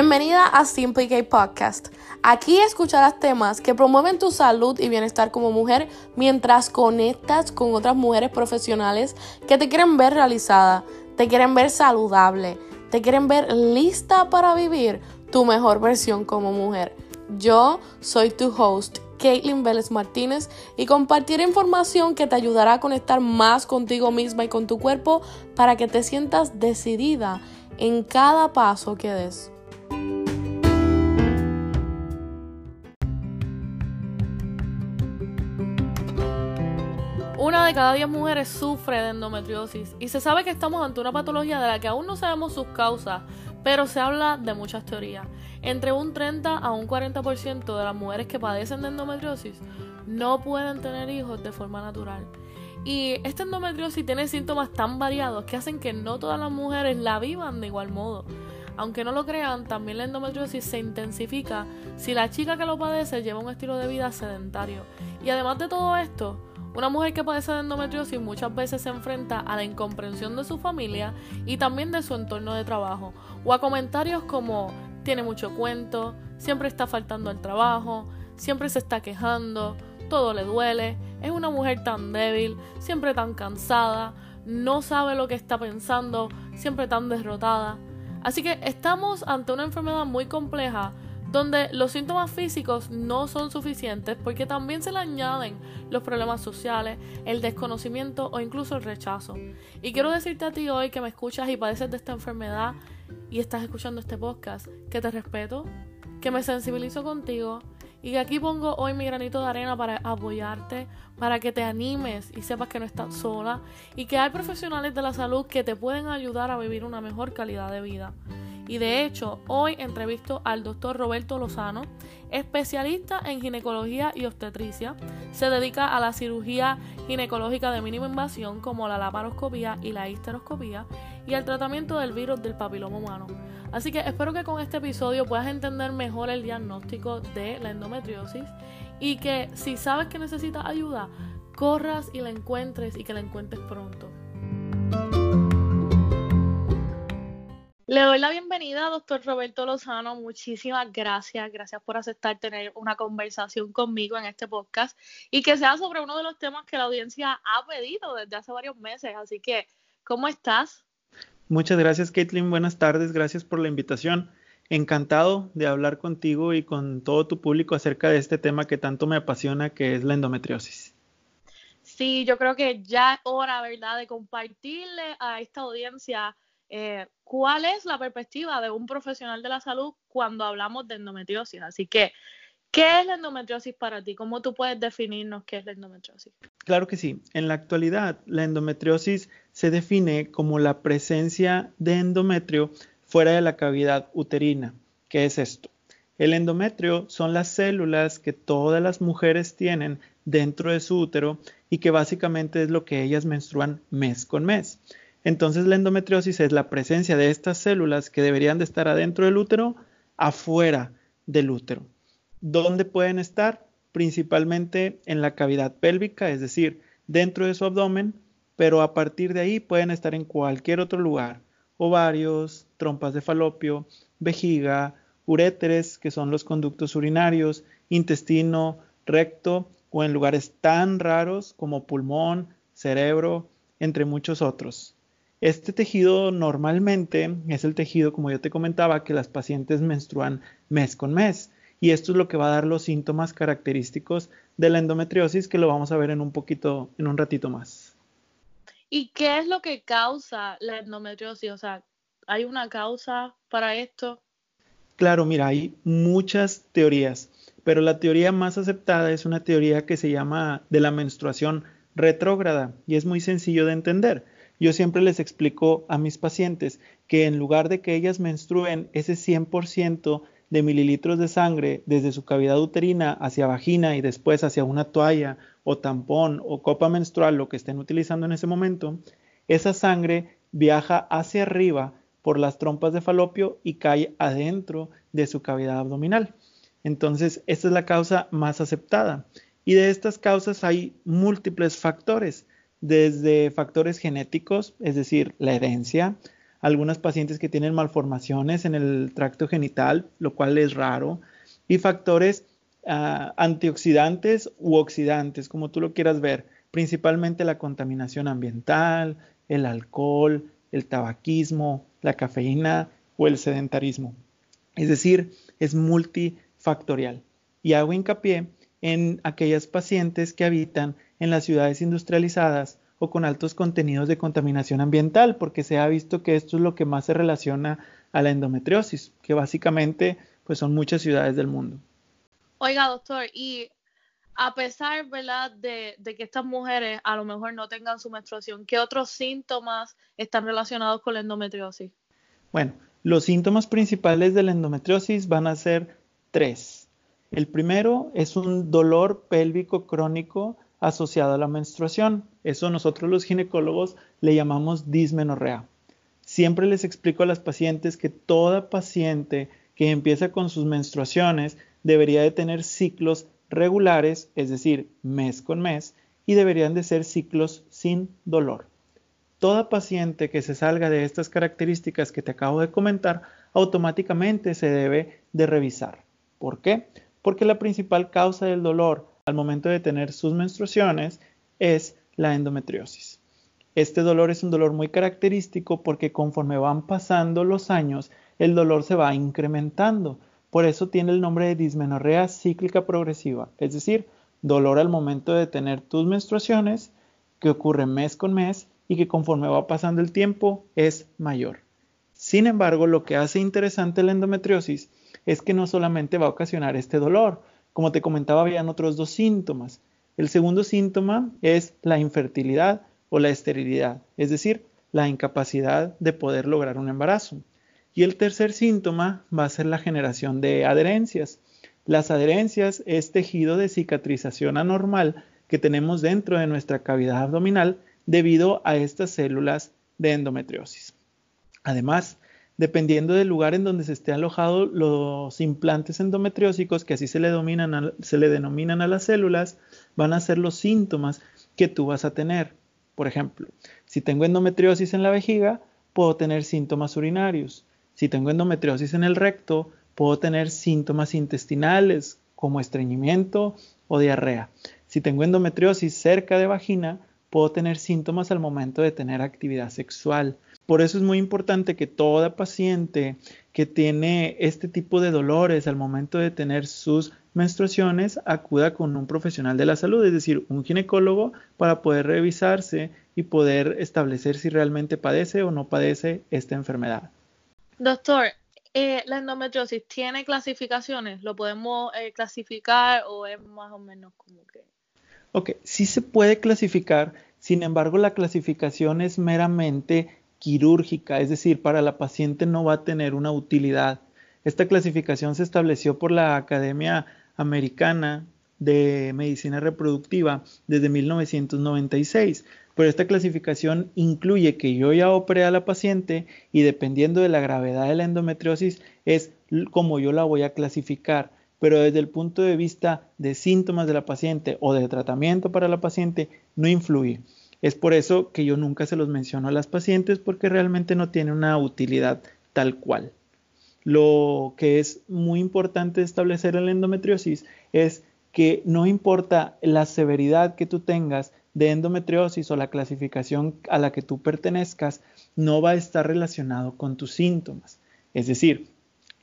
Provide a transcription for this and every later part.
Bienvenida a Simply K Podcast. Aquí escucharás temas que promueven tu salud y bienestar como mujer mientras conectas con otras mujeres profesionales que te quieren ver realizada, te quieren ver saludable, te quieren ver lista para vivir tu mejor versión como mujer. Yo soy tu host, Caitlin Vélez Martínez, y compartiré información que te ayudará a conectar más contigo misma y con tu cuerpo para que te sientas decidida en cada paso que des. Una de cada diez mujeres sufre de endometriosis y se sabe que estamos ante una patología de la que aún no sabemos sus causas, pero se habla de muchas teorías. Entre un 30 a un 40% de las mujeres que padecen de endometriosis no pueden tener hijos de forma natural. Y esta endometriosis tiene síntomas tan variados que hacen que no todas las mujeres la vivan de igual modo. Aunque no lo crean, también la endometriosis se intensifica si la chica que lo padece lleva un estilo de vida sedentario. Y además de todo esto, una mujer que padece de endometriosis muchas veces se enfrenta a la incomprensión de su familia y también de su entorno de trabajo, o a comentarios como tiene mucho cuento, siempre está faltando al trabajo, siempre se está quejando, todo le duele, es una mujer tan débil, siempre tan cansada, no sabe lo que está pensando, siempre tan derrotada. Así que estamos ante una enfermedad muy compleja donde los síntomas físicos no son suficientes porque también se le añaden los problemas sociales, el desconocimiento o incluso el rechazo. Y quiero decirte a ti hoy que me escuchas y padeces de esta enfermedad y estás escuchando este podcast, que te respeto, que me sensibilizo contigo y que aquí pongo hoy mi granito de arena para apoyarte, para que te animes y sepas que no estás sola y que hay profesionales de la salud que te pueden ayudar a vivir una mejor calidad de vida. Y de hecho, hoy entrevisto al doctor Roberto Lozano, especialista en ginecología y obstetricia. Se dedica a la cirugía ginecológica de mínima invasión como la laparoscopía y la histeroscopía y al tratamiento del virus del papiloma humano. Así que espero que con este episodio puedas entender mejor el diagnóstico de la endometriosis y que si sabes que necesitas ayuda, corras y la encuentres y que la encuentres pronto. Le doy la bienvenida, doctor Roberto Lozano. Muchísimas gracias. Gracias por aceptar tener una conversación conmigo en este podcast y que sea sobre uno de los temas que la audiencia ha pedido desde hace varios meses. Así que, ¿cómo estás? Muchas gracias, Caitlin. Buenas tardes. Gracias por la invitación. Encantado de hablar contigo y con todo tu público acerca de este tema que tanto me apasiona, que es la endometriosis. Sí, yo creo que ya es hora, ¿verdad?, de compartirle a esta audiencia eh, cuál es la perspectiva de un profesional de la salud cuando hablamos de endometriosis. Así que, ¿qué es la endometriosis para ti? ¿Cómo tú puedes definirnos qué es la endometriosis? Claro que sí. En la actualidad, la endometriosis se define como la presencia de endometrio fuera de la cavidad uterina. ¿Qué es esto? El endometrio son las células que todas las mujeres tienen dentro de su útero y que básicamente es lo que ellas menstruan mes con mes. Entonces la endometriosis es la presencia de estas células que deberían de estar adentro del útero, afuera del útero. ¿Dónde pueden estar? Principalmente en la cavidad pélvica, es decir, dentro de su abdomen, pero a partir de ahí pueden estar en cualquier otro lugar. Ovarios, trompas de falopio, vejiga, uréteres, que son los conductos urinarios, intestino, recto o en lugares tan raros como pulmón, cerebro, entre muchos otros. Este tejido normalmente es el tejido, como yo te comentaba, que las pacientes menstruan mes con mes. Y esto es lo que va a dar los síntomas característicos de la endometriosis, que lo vamos a ver en un poquito, en un ratito más. ¿Y qué es lo que causa la endometriosis? O sea, ¿hay una causa para esto? Claro, mira, hay muchas teorías, pero la teoría más aceptada es una teoría que se llama de la menstruación retrógrada y es muy sencillo de entender yo siempre les explico a mis pacientes que en lugar de que ellas menstruen ese 100% de mililitros de sangre desde su cavidad uterina hacia vagina y después hacia una toalla o tampón o copa menstrual, lo que estén utilizando en ese momento, esa sangre viaja hacia arriba por las trompas de falopio y cae adentro de su cavidad abdominal. Entonces, esta es la causa más aceptada. Y de estas causas hay múltiples factores desde factores genéticos, es decir, la herencia, algunas pacientes que tienen malformaciones en el tracto genital, lo cual es raro, y factores ah, antioxidantes u oxidantes, como tú lo quieras ver, principalmente la contaminación ambiental, el alcohol, el tabaquismo, la cafeína o el sedentarismo. Es decir, es multifactorial. Y hago hincapié en aquellas pacientes que habitan en las ciudades industrializadas o con altos contenidos de contaminación ambiental, porque se ha visto que esto es lo que más se relaciona a la endometriosis, que básicamente pues son muchas ciudades del mundo. Oiga, doctor, y a pesar, ¿verdad?, de, de, que estas mujeres a lo mejor no tengan su menstruación, ¿qué otros síntomas están relacionados con la endometriosis? Bueno, los síntomas principales de la endometriosis van a ser tres. El primero es un dolor pélvico crónico asociado a la menstruación. Eso nosotros los ginecólogos le llamamos dismenorrea. Siempre les explico a las pacientes que toda paciente que empieza con sus menstruaciones debería de tener ciclos regulares, es decir, mes con mes, y deberían de ser ciclos sin dolor. Toda paciente que se salga de estas características que te acabo de comentar, automáticamente se debe de revisar. ¿Por qué? Porque la principal causa del dolor al momento de tener sus menstruaciones es la endometriosis. Este dolor es un dolor muy característico porque conforme van pasando los años, el dolor se va incrementando. Por eso tiene el nombre de dismenorrea cíclica progresiva, es decir, dolor al momento de tener tus menstruaciones, que ocurre mes con mes y que conforme va pasando el tiempo es mayor. Sin embargo, lo que hace interesante la endometriosis es que no solamente va a ocasionar este dolor, como te comentaba, habían otros dos síntomas. El segundo síntoma es la infertilidad o la esterilidad, es decir, la incapacidad de poder lograr un embarazo. Y el tercer síntoma va a ser la generación de adherencias. Las adherencias es tejido de cicatrización anormal que tenemos dentro de nuestra cavidad abdominal debido a estas células de endometriosis. Además, dependiendo del lugar en donde se esté alojado los implantes endometriósicos, que así se le, se le denominan a las células, van a ser los síntomas que tú vas a tener. Por ejemplo, si tengo endometriosis en la vejiga, puedo tener síntomas urinarios. Si tengo endometriosis en el recto, puedo tener síntomas intestinales como estreñimiento o diarrea. Si tengo endometriosis cerca de vagina, puedo tener síntomas al momento de tener actividad sexual. Por eso es muy importante que toda paciente que tiene este tipo de dolores al momento de tener sus menstruaciones acuda con un profesional de la salud, es decir, un ginecólogo, para poder revisarse y poder establecer si realmente padece o no padece esta enfermedad. Doctor, eh, ¿la endometriosis tiene clasificaciones? ¿Lo podemos eh, clasificar o es más o menos como que... Ok, sí se puede clasificar, sin embargo la clasificación es meramente quirúrgica, es decir, para la paciente no va a tener una utilidad. Esta clasificación se estableció por la Academia Americana de Medicina Reproductiva desde 1996, pero esta clasificación incluye que yo ya operé a la paciente y dependiendo de la gravedad de la endometriosis es como yo la voy a clasificar, pero desde el punto de vista de síntomas de la paciente o de tratamiento para la paciente no influye. Es por eso que yo nunca se los menciono a las pacientes porque realmente no tiene una utilidad tal cual. Lo que es muy importante establecer en la endometriosis es que no importa la severidad que tú tengas de endometriosis o la clasificación a la que tú pertenezcas, no va a estar relacionado con tus síntomas. Es decir,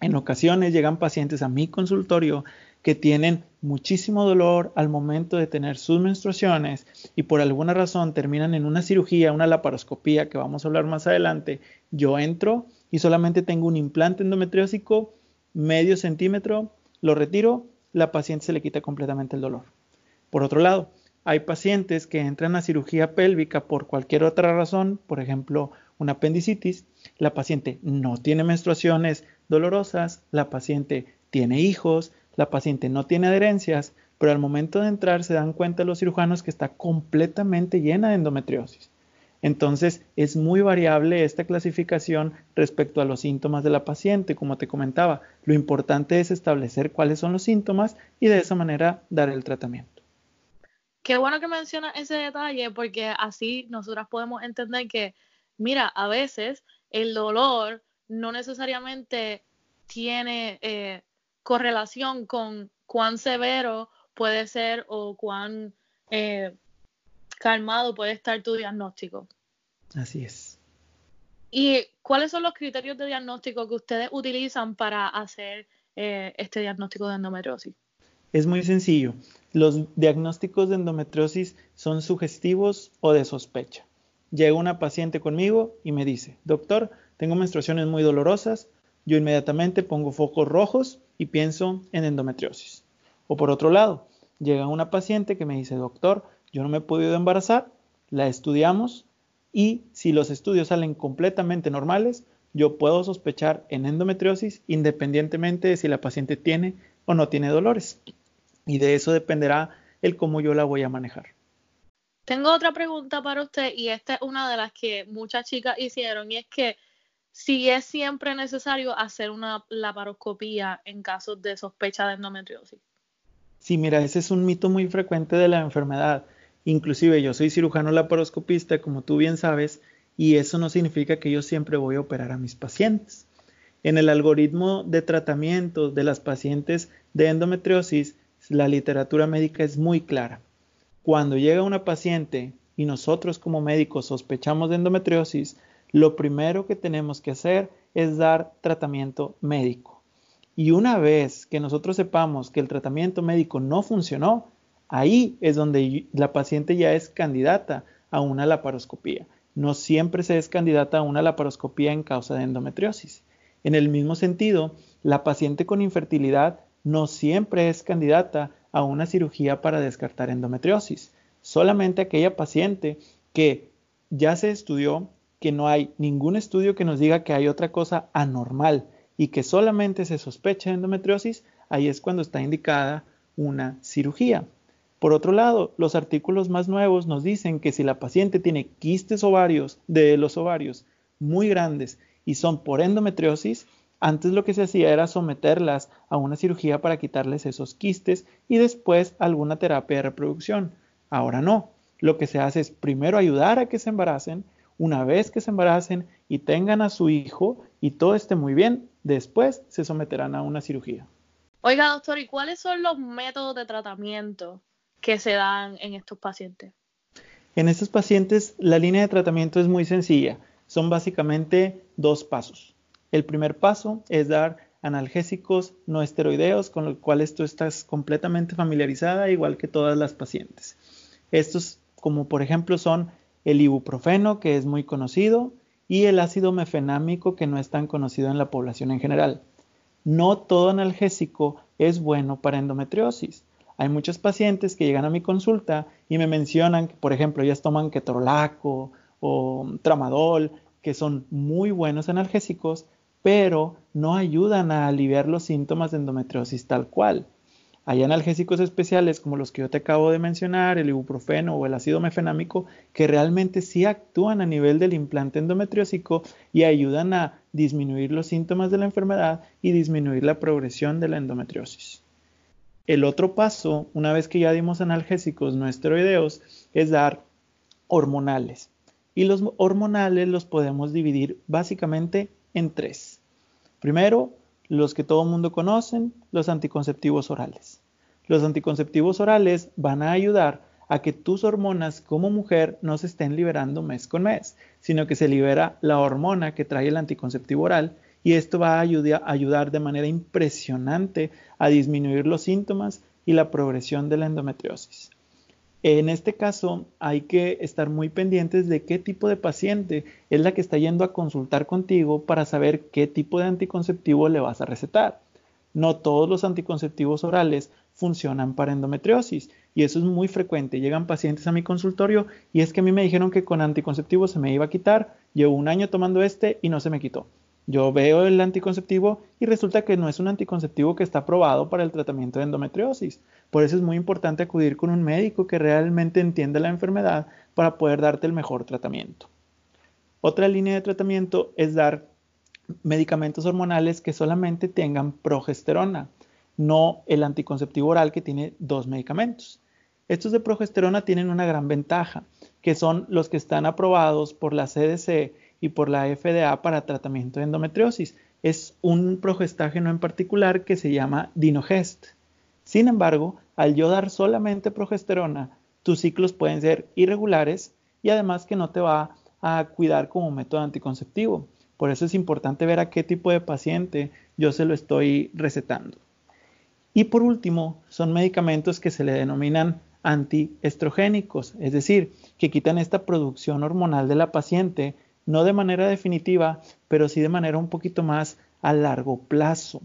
en ocasiones llegan pacientes a mi consultorio que tienen muchísimo dolor al momento de tener sus menstruaciones y por alguna razón terminan en una cirugía, una laparoscopía que vamos a hablar más adelante, yo entro y solamente tengo un implante endometriósico medio centímetro, lo retiro, la paciente se le quita completamente el dolor. Por otro lado, hay pacientes que entran a cirugía pélvica por cualquier otra razón, por ejemplo, una apendicitis, la paciente no tiene menstruaciones dolorosas, la paciente tiene hijos, la paciente no tiene adherencias, pero al momento de entrar se dan cuenta los cirujanos que está completamente llena de endometriosis. Entonces es muy variable esta clasificación respecto a los síntomas de la paciente, como te comentaba. Lo importante es establecer cuáles son los síntomas y de esa manera dar el tratamiento. Qué bueno que mencionas ese detalle porque así nosotras podemos entender que, mira, a veces el dolor no necesariamente tiene eh, correlación con cuán severo puede ser o cuán eh, calmado puede estar tu diagnóstico. Así es. ¿Y cuáles son los criterios de diagnóstico que ustedes utilizan para hacer eh, este diagnóstico de endometriosis? Es muy sencillo. Los diagnósticos de endometriosis son sugestivos o de sospecha. Llega una paciente conmigo y me dice, doctor, tengo menstruaciones muy dolorosas, yo inmediatamente pongo focos rojos y pienso en endometriosis. O por otro lado, llega una paciente que me dice, doctor, yo no me he podido embarazar, la estudiamos y si los estudios salen completamente normales, yo puedo sospechar en endometriosis independientemente de si la paciente tiene o no tiene dolores. Y de eso dependerá el cómo yo la voy a manejar. Tengo otra pregunta para usted y esta es una de las que muchas chicas hicieron y es que si es siempre necesario hacer una laparoscopía en casos de sospecha de endometriosis. Sí, mira, ese es un mito muy frecuente de la enfermedad. Inclusive yo soy cirujano laparoscopista, como tú bien sabes, y eso no significa que yo siempre voy a operar a mis pacientes. En el algoritmo de tratamiento de las pacientes de endometriosis, la literatura médica es muy clara. Cuando llega una paciente y nosotros como médicos sospechamos de endometriosis, lo primero que tenemos que hacer es dar tratamiento médico. Y una vez que nosotros sepamos que el tratamiento médico no funcionó, ahí es donde la paciente ya es candidata a una laparoscopía. No siempre se es candidata a una laparoscopía en causa de endometriosis. En el mismo sentido, la paciente con infertilidad no siempre es candidata a una cirugía para descartar endometriosis. Solamente aquella paciente que ya se estudió, que no hay ningún estudio que nos diga que hay otra cosa anormal y que solamente se sospecha de endometriosis, ahí es cuando está indicada una cirugía. Por otro lado, los artículos más nuevos nos dicen que si la paciente tiene quistes ovarios de los ovarios muy grandes y son por endometriosis, antes lo que se hacía era someterlas a una cirugía para quitarles esos quistes y después alguna terapia de reproducción. Ahora no. Lo que se hace es primero ayudar a que se embaracen una vez que se embaracen y tengan a su hijo y todo esté muy bien, después se someterán a una cirugía. Oiga, doctor, ¿y cuáles son los métodos de tratamiento que se dan en estos pacientes? En estos pacientes la línea de tratamiento es muy sencilla. Son básicamente dos pasos. El primer paso es dar analgésicos no esteroideos con los cuales tú estás completamente familiarizada, igual que todas las pacientes. Estos, como por ejemplo, son el ibuprofeno, que es muy conocido, y el ácido mefenámico, que no es tan conocido en la población en general. No todo analgésico es bueno para endometriosis. Hay muchos pacientes que llegan a mi consulta y me mencionan que, por ejemplo, ellas toman ketorolaco o tramadol, que son muy buenos analgésicos, pero no ayudan a aliviar los síntomas de endometriosis tal cual. Hay analgésicos especiales como los que yo te acabo de mencionar, el ibuprofeno o el ácido mefenámico, que realmente sí actúan a nivel del implante endometriósico y ayudan a disminuir los síntomas de la enfermedad y disminuir la progresión de la endometriosis. El otro paso, una vez que ya dimos analgésicos no esteroideos, es dar hormonales. Y los hormonales los podemos dividir básicamente en tres. Primero, los que todo mundo conocen, los anticonceptivos orales. Los anticonceptivos orales van a ayudar a que tus hormonas como mujer no se estén liberando mes con mes, sino que se libera la hormona que trae el anticonceptivo oral y esto va a ayudar, de manera impresionante a disminuir los síntomas y la progresión de la endometriosis. En este caso hay que estar muy pendientes de qué tipo de paciente es la que está yendo a consultar contigo para saber qué tipo de anticonceptivo le vas a recetar. No todos los anticonceptivos orales funcionan para endometriosis y eso es muy frecuente. Llegan pacientes a mi consultorio y es que a mí me dijeron que con anticonceptivo se me iba a quitar, llevo un año tomando este y no se me quitó. Yo veo el anticonceptivo y resulta que no es un anticonceptivo que está aprobado para el tratamiento de endometriosis. Por eso es muy importante acudir con un médico que realmente entienda la enfermedad para poder darte el mejor tratamiento. Otra línea de tratamiento es dar medicamentos hormonales que solamente tengan progesterona, no el anticonceptivo oral que tiene dos medicamentos. Estos de progesterona tienen una gran ventaja, que son los que están aprobados por la CDC y por la FDA para tratamiento de endometriosis. Es un progestágeno en particular que se llama Dinogest. Sin embargo, al yo dar solamente progesterona, tus ciclos pueden ser irregulares y además que no te va a cuidar como método anticonceptivo. Por eso es importante ver a qué tipo de paciente yo se lo estoy recetando. Y por último, son medicamentos que se le denominan antiestrogénicos, es decir, que quitan esta producción hormonal de la paciente, no de manera definitiva, pero sí de manera un poquito más a largo plazo.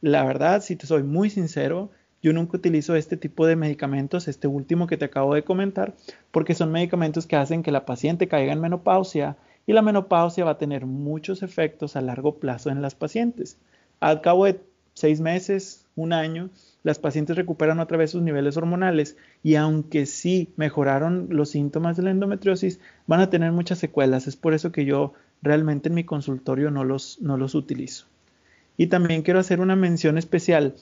La verdad, si te soy muy sincero, yo nunca utilizo este tipo de medicamentos, este último que te acabo de comentar, porque son medicamentos que hacen que la paciente caiga en menopausia y la menopausia va a tener muchos efectos a largo plazo en las pacientes. Al cabo de seis meses, un año, las pacientes recuperan otra vez sus niveles hormonales y aunque sí mejoraron los síntomas de la endometriosis, van a tener muchas secuelas. Es por eso que yo realmente en mi consultorio no los, no los utilizo. Y también quiero hacer una mención especial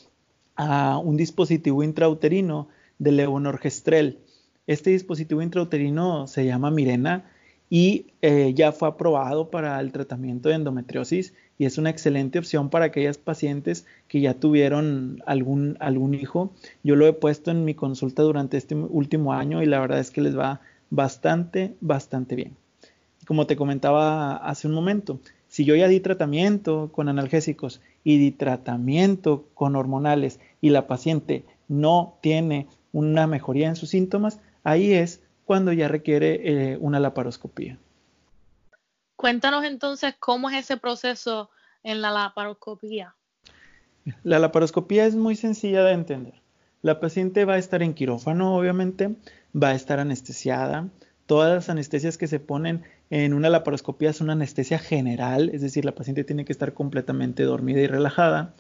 a un dispositivo intrauterino de levonorgestrel. Este dispositivo intrauterino se llama Mirena y eh, ya fue aprobado para el tratamiento de endometriosis y es una excelente opción para aquellas pacientes que ya tuvieron algún, algún hijo. Yo lo he puesto en mi consulta durante este último año y la verdad es que les va bastante, bastante bien. Como te comentaba hace un momento, si yo ya di tratamiento con analgésicos y di tratamiento con hormonales y la paciente no tiene una mejoría en sus síntomas, ahí es cuando ya requiere eh, una laparoscopía. Cuéntanos entonces cómo es ese proceso en la laparoscopía. La laparoscopía es muy sencilla de entender. La paciente va a estar en quirófano, obviamente, va a estar anestesiada. Todas las anestesias que se ponen en una laparoscopía es una anestesia general, es decir, la paciente tiene que estar completamente dormida y relajada.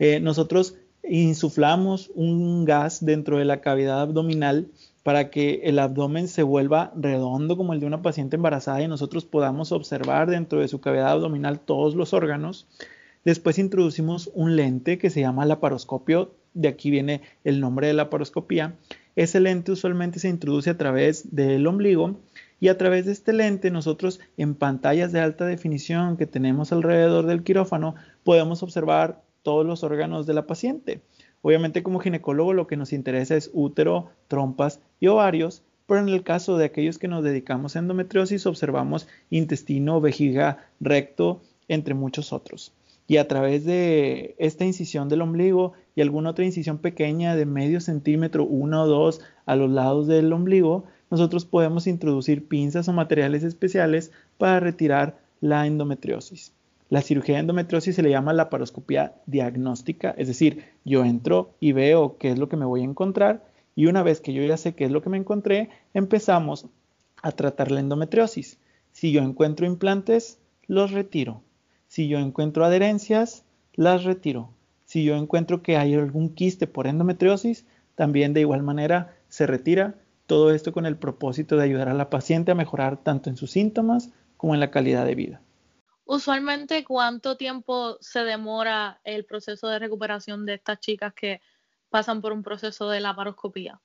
Eh, nosotros insuflamos un gas dentro de la cavidad abdominal para que el abdomen se vuelva redondo como el de una paciente embarazada y nosotros podamos observar dentro de su cavidad abdominal todos los órganos. Después introducimos un lente que se llama laparoscopio, de aquí viene el nombre de laparoscopía. Ese lente usualmente se introduce a través del ombligo y a través de este lente nosotros en pantallas de alta definición que tenemos alrededor del quirófano podemos observar todos los órganos de la paciente. Obviamente como ginecólogo lo que nos interesa es útero, trompas y ovarios, pero en el caso de aquellos que nos dedicamos a endometriosis observamos intestino, vejiga, recto, entre muchos otros. Y a través de esta incisión del ombligo y alguna otra incisión pequeña de medio centímetro, uno o dos a los lados del ombligo, nosotros podemos introducir pinzas o materiales especiales para retirar la endometriosis. La cirugía de endometriosis se le llama la paroscopía diagnóstica, es decir, yo entro y veo qué es lo que me voy a encontrar y una vez que yo ya sé qué es lo que me encontré, empezamos a tratar la endometriosis. Si yo encuentro implantes, los retiro. Si yo encuentro adherencias, las retiro. Si yo encuentro que hay algún quiste por endometriosis, también de igual manera se retira todo esto con el propósito de ayudar a la paciente a mejorar tanto en sus síntomas como en la calidad de vida. Usualmente, ¿cuánto tiempo se demora el proceso de recuperación de estas chicas que pasan por un proceso de laparoscopía?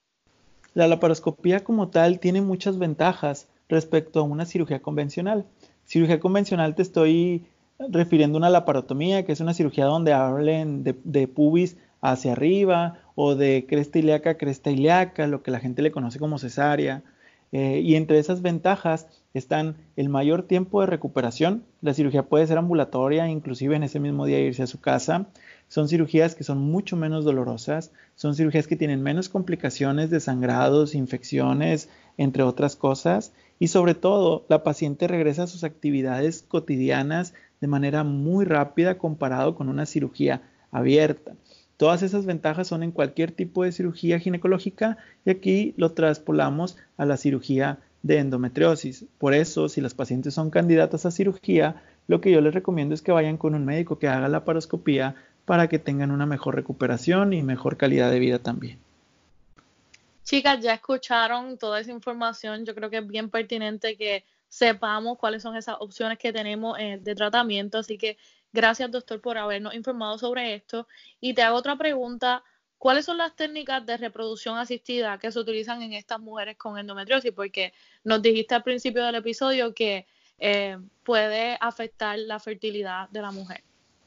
La laparoscopía como tal tiene muchas ventajas respecto a una cirugía convencional. Cirugía convencional te estoy refiriendo a una laparotomía, que es una cirugía donde hablen de, pubis hacia arriba o de cresta ilíaca a cresta ilíaca, lo que la gente le conoce como cesárea. Eh, y entre esas ventajas están el mayor tiempo de recuperación. La cirugía puede ser ambulatoria, inclusive en ese mismo día irse a su casa. Son cirugías que son mucho menos dolorosas, son cirugías que tienen menos complicaciones de sangrados, infecciones, entre otras cosas. Y sobre todo, la paciente regresa a sus actividades cotidianas de manera muy rápida comparado con una cirugía abierta. Todas esas ventajas son en cualquier tipo de cirugía ginecológica y aquí lo traspolamos a la cirugía de endometriosis. Por eso, si las pacientes son candidatas a cirugía, lo que yo les recomiendo es que vayan con un médico que haga la paroscopía para que tengan una mejor recuperación y mejor calidad de vida también. Chicas, ya escucharon toda esa información. Yo creo que es bien pertinente que sepamos cuáles son esas opciones que tenemos eh, de tratamiento. Así que Gracias, doctor, por habernos informado sobre esto. Y te hago otra pregunta. ¿Cuáles son las técnicas de reproducción asistida que se utilizan en estas mujeres con endometriosis? Porque nos dijiste al principio del episodio que eh, puede afectar la fertilidad de la mujer.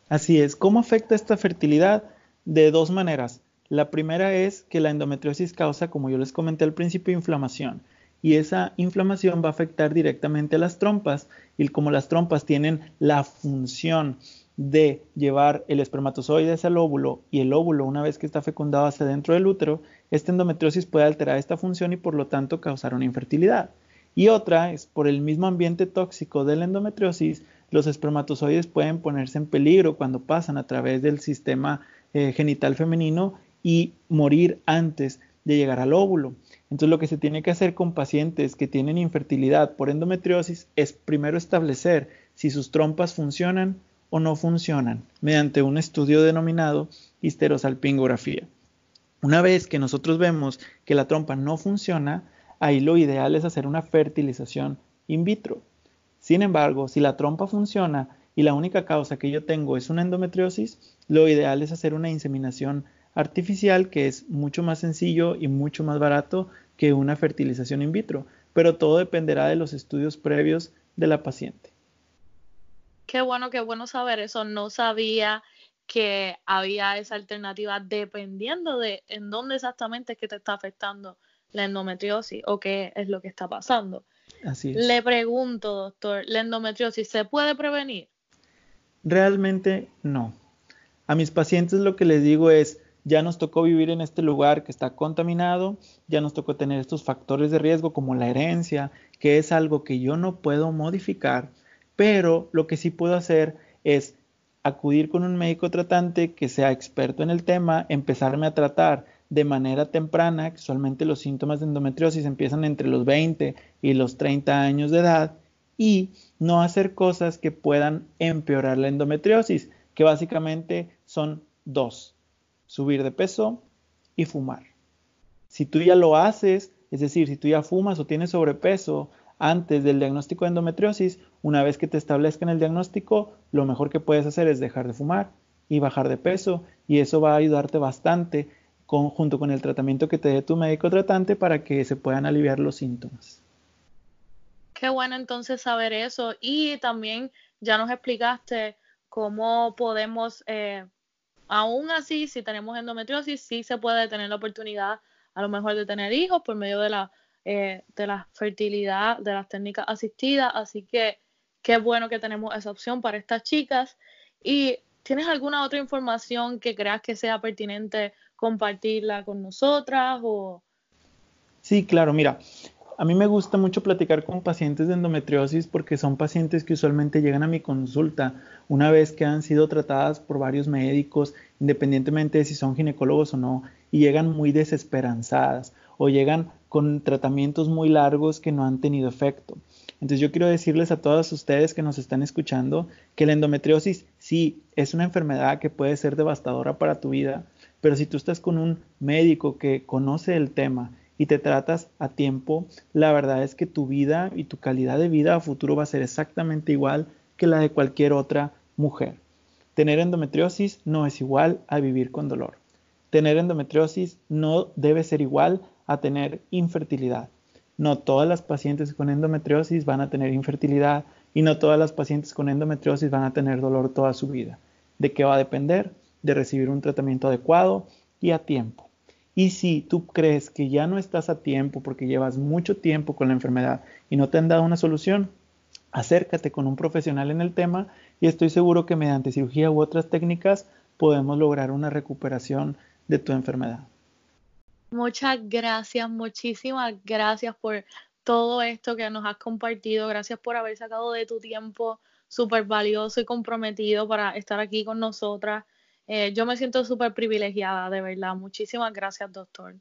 Así es. ¿Cómo afecta esta fertilidad? De dos maneras. La primera es que la endometriosis causa, como yo les comenté al principio, inflamación. Y esa inflamación va a afectar directamente a las trompas. Y como las trompas tienen la función de llevar el espermatozoide hacia el óvulo y el óvulo una vez que está fecundado hacia dentro del útero, esta endometriosis puede alterar esta función y por lo tanto causar una infertilidad. Y otra es por el mismo ambiente tóxico de la endometriosis, los espermatozoides pueden ponerse en peligro cuando pasan a través del sistema eh, genital femenino y morir antes de llegar al óvulo. Entonces lo que se tiene que hacer con pacientes que tienen infertilidad por endometriosis es primero establecer si sus trompas funcionan o no funcionan mediante un estudio denominado histerosalpingografía. Una vez que nosotros vemos que la trompa no funciona, ahí lo ideal es hacer una fertilización in vitro. Sin embargo, si la trompa funciona y la única causa que yo tengo es una endometriosis, lo ideal es hacer una inseminación artificial que es mucho más sencillo y mucho más barato que una fertilización in vitro, pero todo dependerá de los estudios previos de la paciente. Qué bueno, qué bueno saber eso. No sabía que había esa alternativa dependiendo de en dónde exactamente es que te está afectando la endometriosis o qué es lo que está pasando. Así es. Le pregunto, doctor, ¿la endometriosis se puede prevenir? Realmente no. A mis pacientes lo que les digo es, ya nos tocó vivir en este lugar que está contaminado, ya nos tocó tener estos factores de riesgo como la herencia, que es algo que yo no puedo modificar, pero lo que sí puedo hacer es acudir con un médico tratante que sea experto en el tema, empezarme a tratar de manera temprana, que usualmente los síntomas de endometriosis empiezan entre los 20 y los 30 años de edad, y no hacer cosas que puedan empeorar la endometriosis, que básicamente son dos subir de peso y fumar. Si tú ya lo haces, es decir, si tú ya fumas o tienes sobrepeso antes del diagnóstico de endometriosis, una vez que te establezcan el diagnóstico, lo mejor que puedes hacer es dejar de fumar y bajar de peso y eso va a ayudarte bastante junto con el tratamiento que te dé tu médico tratante para que se puedan aliviar los síntomas. Qué bueno entonces saber eso y también ya nos explicaste cómo podemos eh, Aún así, si tenemos endometriosis, sí se puede tener la oportunidad a lo mejor de tener hijos por medio de la, eh, de la fertilidad, de las técnicas asistidas. Así que qué bueno que tenemos esa opción para estas chicas. ¿Y tienes alguna otra información que creas que sea pertinente compartirla con nosotras? O... Sí, claro, mira, a mí me gusta mucho platicar con pacientes de endometriosis porque son pacientes que usualmente llegan a mi consulta una vez que han sido tratadas por varios médicos, independientemente de si son ginecólogos o no, y llegan muy desesperanzadas o llegan con tratamientos muy largos que no han tenido efecto. Entonces yo quiero decirles a todos ustedes que nos están escuchando que la endometriosis sí es una enfermedad que puede ser devastadora para tu vida, pero si tú estás con un médico que conoce el tema y te tratas a tiempo, la verdad es que tu vida y tu calidad de vida a futuro va a ser exactamente igual que la de cualquier otra mujer. Tener endometriosis no es igual a vivir con dolor. Tener endometriosis no debe ser igual a tener infertilidad. No todas las pacientes con endometriosis van a tener infertilidad y no todas las pacientes con endometriosis van a tener dolor toda su vida. ¿De qué va a depender? De recibir un tratamiento adecuado y a tiempo. Y si tú crees que ya no estás a tiempo porque llevas mucho tiempo con la enfermedad y no te han dado una solución, acércate con un profesional en el tema y estoy seguro que mediante cirugía u otras técnicas podemos lograr una recuperación de tu enfermedad. Muchas gracias, muchísimas gracias por todo esto que nos has compartido. Gracias por haber sacado de tu tiempo súper valioso y comprometido para estar aquí con nosotras. Eh, yo me siento súper privilegiada, de verdad. Muchísimas gracias, doctor.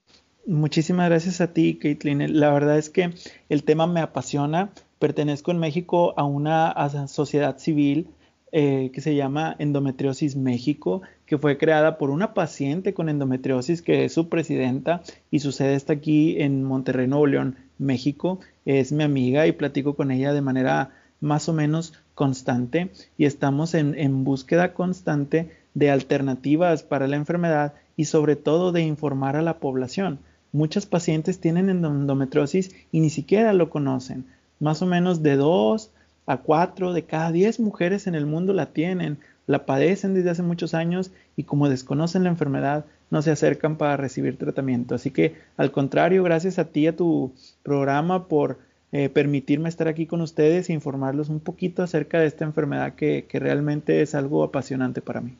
Muchísimas gracias a ti, Caitlin. La verdad es que el tema me apasiona. Pertenezco en México a una sociedad civil eh, que se llama Endometriosis México, que fue creada por una paciente con endometriosis que es su presidenta y su sede está aquí en Monterrey, Nuevo León, México. Es mi amiga y platico con ella de manera más o menos constante y estamos en búsqueda constante de alternativas para la enfermedad y sobre todo de informar a la población. Muchos pacientes tienen endometriosis y ni siquiera lo conocen. Más o menos de 2 a cuatro de cada diez mujeres en el mundo la tienen, la padecen desde hace muchos años y como desconocen la enfermedad, no se acercan para recibir tratamiento. Así que al contrario, gracias a ti, a tu programa por eh, permitirme estar aquí con ustedes e informarlos un poquito acerca de esta enfermedad que, que realmente es algo apasionante para mí.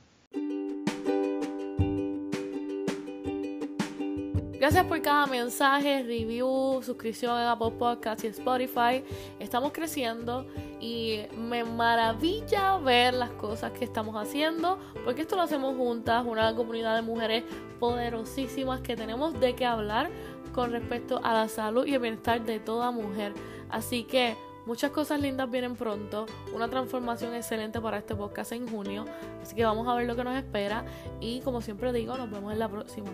Gracias por cada mensaje, review, suscripción en Apple Podcasts y Spotify. Estamos creciendo y me maravilla ver las cosas que estamos haciendo porque esto lo hacemos juntas, una comunidad de mujeres poderosísimas que tenemos de qué hablar con respecto a la salud y el bienestar de toda mujer. Así que muchas cosas lindas vienen pronto, una transformación excelente para este podcast en junio, así que vamos a ver lo que nos espera y como siempre digo, nos vemos en la próxima.